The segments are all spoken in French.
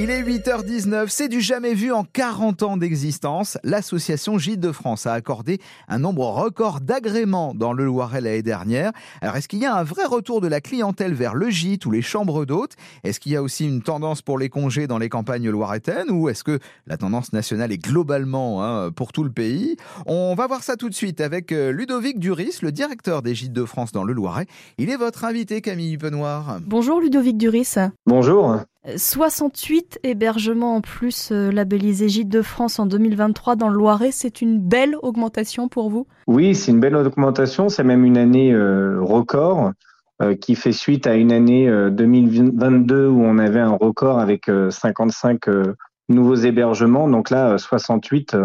Il est 8h19, c'est du jamais vu en 40 ans d'existence. L'association Gîtes de France a accordé un nombre record d'agréments dans le Loiret l'année dernière. Alors est-ce qu'il y a un vrai retour de la clientèle vers le gîte ou les chambres d'hôtes? Est-ce qu'il y a aussi une tendance pour les congés dans les campagnes loiretaines ou est-ce que la tendance nationale est globalement hein, pour tout le pays? On va voir ça tout de suite avec euh, Ludovic Duris, le directeur des Gîtes de France dans le Loiret. Il est votre invité Camille Penoir. Bonjour Ludovic Duris. Bonjour. 68 hébergements en plus euh, labellisés Gîtes de France en 2023 dans le Loiret, c'est une belle augmentation pour vous? Oui, c'est une belle augmentation, c'est même une année euh, record euh, qui fait suite à une année 2022 où on avait un record avec 55 nouveaux hébergements. Donc là, 68,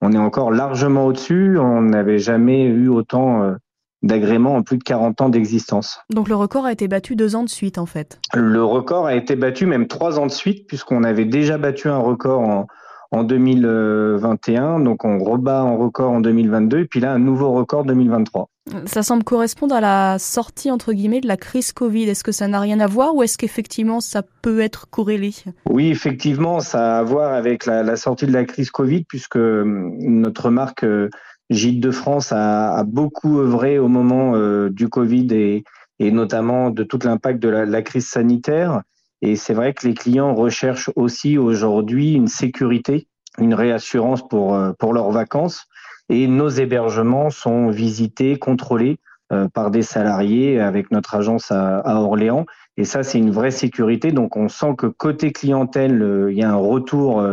on est encore largement au-dessus. On n'avait jamais eu autant d'agrément en plus de 40 ans d'existence. Donc le record a été battu deux ans de suite en fait. Le record a été battu même trois ans de suite puisqu'on avait déjà battu un record en, en 2021, donc on rebat un record en 2022 et puis là un nouveau record 2023. Ça semble correspondre à la sortie entre guillemets de la crise Covid. Est-ce que ça n'a rien à voir ou est-ce qu'effectivement ça peut être corrélé? Oui, effectivement, ça a à voir avec la, la sortie de la crise Covid puisque hum, notre marque euh, Gîtes de France a, beaucoup œuvré au moment euh, du Covid et, notamment de tout l'impact de la, crise sanitaire. Et c'est vrai que les clients recherchent aussi aujourd'hui une sécurité, une réassurance pour, euh, pour leurs vacances. Et nos hébergements sont visités, contrôlés euh, par des salariés avec notre agence à, Orléans. Et ça, c'est une vraie sécurité. Donc, on sent que côté clientèle, il y a un retour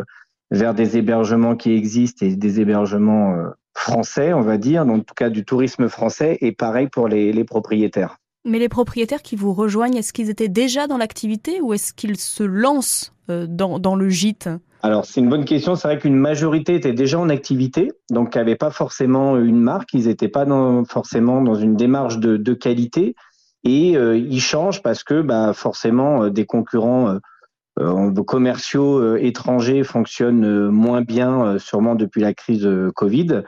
vers des hébergements qui existent et des hébergements français, on va dire, en tout cas du tourisme français, et pareil pour les, les propriétaires. Mais les propriétaires qui vous rejoignent, est-ce qu'ils étaient déjà dans l'activité ou est-ce qu'ils se lancent euh, dans, dans, le gîte? Alors c'est une bonne question. C'est vrai qu'une majorité était déjà en activité, donc n'avaient pas forcément une marque, ils n'étaient pas dans, forcément dans une démarche de, de qualité, et euh, ils changent parce que bah, forcément euh, des concurrents euh, commerciaux étrangers fonctionnent moins bien, sûrement depuis la crise Covid.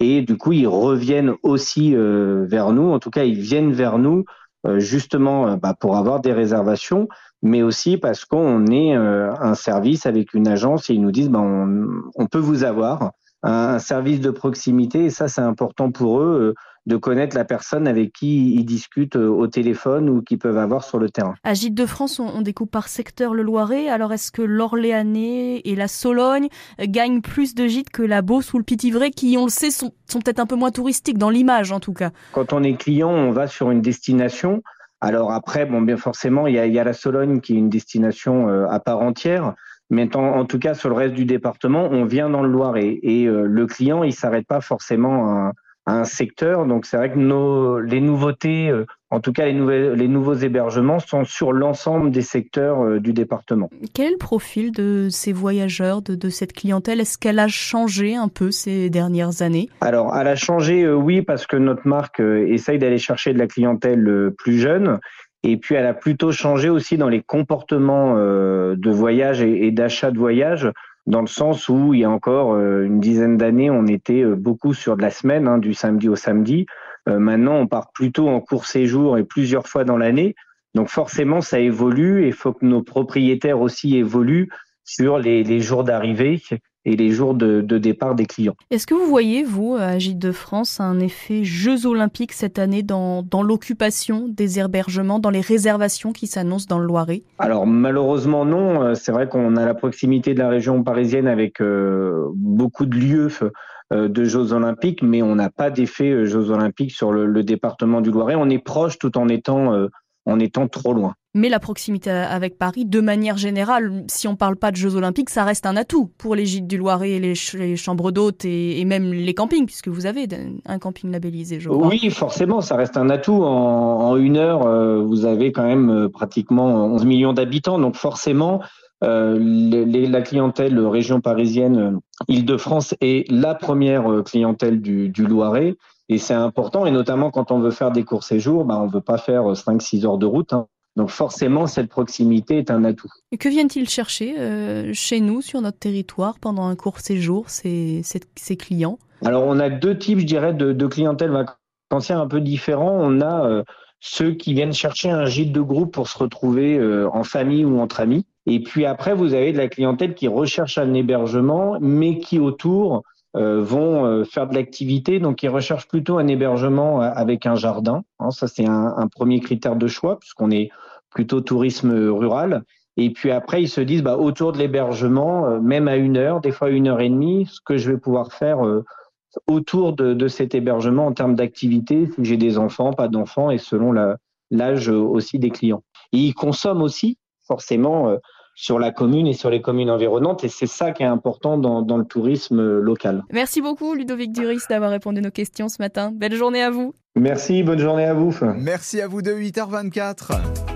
Et du coup, ils reviennent aussi euh, vers nous. En tout cas, ils viennent vers nous euh, justement euh, bah, pour avoir des réservations, mais aussi parce qu'on est un service avec une agence et ils nous disent bah, on, on peut vous avoir un, service de proximité. Et ça, c'est important pour eux de connaître la personne avec qui ils discutent euh, au téléphone ou qu'ils peuvent avoir sur le terrain. À Gîtes de France, on, découpe par secteur le Loiret. Alors est-ce que l'Orléanais et la Sologne gagnent plus de gîtes que la Beauce ou le Pitivray qui, on le sait, sont, sont peut-être un peu moins touristiques dans l'image en tout cas? Quand on est client, on va sur une destination. Alors après, bon, bien forcément, il y a, il y a la Sologne qui est une destination euh, à part entière. Mais en, en, tout cas, sur le reste du département, on vient dans le Loiret et euh, le client, il s'arrête pas forcément à, un secteur. Donc c'est vrai que nos, les nouveautés, euh, en tout cas les, nouvelles, les nouveaux hébergements, sont sur l'ensemble des secteurs euh, du département. Quel est le profil de ces voyageurs, de, de cette clientèle? Est-ce qu'elle a changé un peu ces dernières années? Alors elle a changé, euh, oui, parce que notre marque essaye d'aller chercher de la clientèle plus jeune. Et puis elle a plutôt changé aussi dans les comportements de voyage et d'achat de voyage dans le sens où il y a encore euh, une dizaine d'années, on était euh, beaucoup sur de la semaine, hein, du samedi au samedi. Euh, maintenant, on part plutôt en court séjour et plusieurs fois dans l'année. Donc forcément, ça évolue et il faut que nos propriétaires aussi évoluent sur les, les jours d'arrivée et les jours de, de départ des clients. Est-ce que vous voyez, vous, à Gîtes de France, un effet Jeux olympiques cette année dans, dans l'occupation des hébergements, dans les réservations qui s'annoncent dans le Loiret? Alors malheureusement non, euh, c'est vrai qu'on a la proximité de la région parisienne avec euh, beaucoup de lieux euh, de Jeux olympiques, mais on n'a pas d'effet Jeux olympiques sur le, le, département du Loiret. On est proche tout en étant, euh, en étant trop loin. Mais la proximité avec Paris, de manière générale, si on parle pas de Jeux Olympiques, ça reste un atout pour les gîtes du Loiret, les, ch les chambres d'hôtes et, même les campings, puisque vous avez un camping labellisé. Oui, forcément, ça reste un atout. En, une heure, euh, vous avez quand même euh, pratiquement 11 millions d'habitants, donc forcément, euh, la clientèle région parisienne, Île-de-France est la première clientèle du, du Loiret. Et c'est important, et notamment quand on veut faire des courts séjours, bah, on ne veut pas faire 5-6 heures de route. Hein. Donc forcément, cette proximité est un atout. Et que viennent-ils chercher euh, chez nous, sur notre territoire, pendant un court séjour, ces, ces, ces clients? Alors on a deux types, je dirais, de, de clientèle vacancière un peu différents. On a euh, ceux qui viennent chercher un gîte de groupe pour se retrouver euh, en famille ou entre amis. Et puis après, vous avez de la clientèle qui recherche un hébergement, mais qui autour vont euh, faire de l'activité. Donc, ils recherchent plutôt un hébergement avec un jardin. Hein, ça, c'est un, premier critère de choix, puisqu'on est plutôt tourisme rural. Et puis après, ils se disent, bah, autour de l'hébergement, même à une heure, des fois une heure et demie, ce que je vais pouvoir faire autour de, cet hébergement en termes d'activité, si j'ai des enfants, pas d'enfants, et selon l'âge aussi des clients. Et ils consomment aussi forcément euh, sur la commune et sur les communes environnantes, et c'est ça qui est important dans, dans, le tourisme local. Merci beaucoup Ludovic Duris d'avoir répondu à nos questions ce matin. Belle journée à vous. Merci, bonne journée à vous. Merci à vous de 8h24.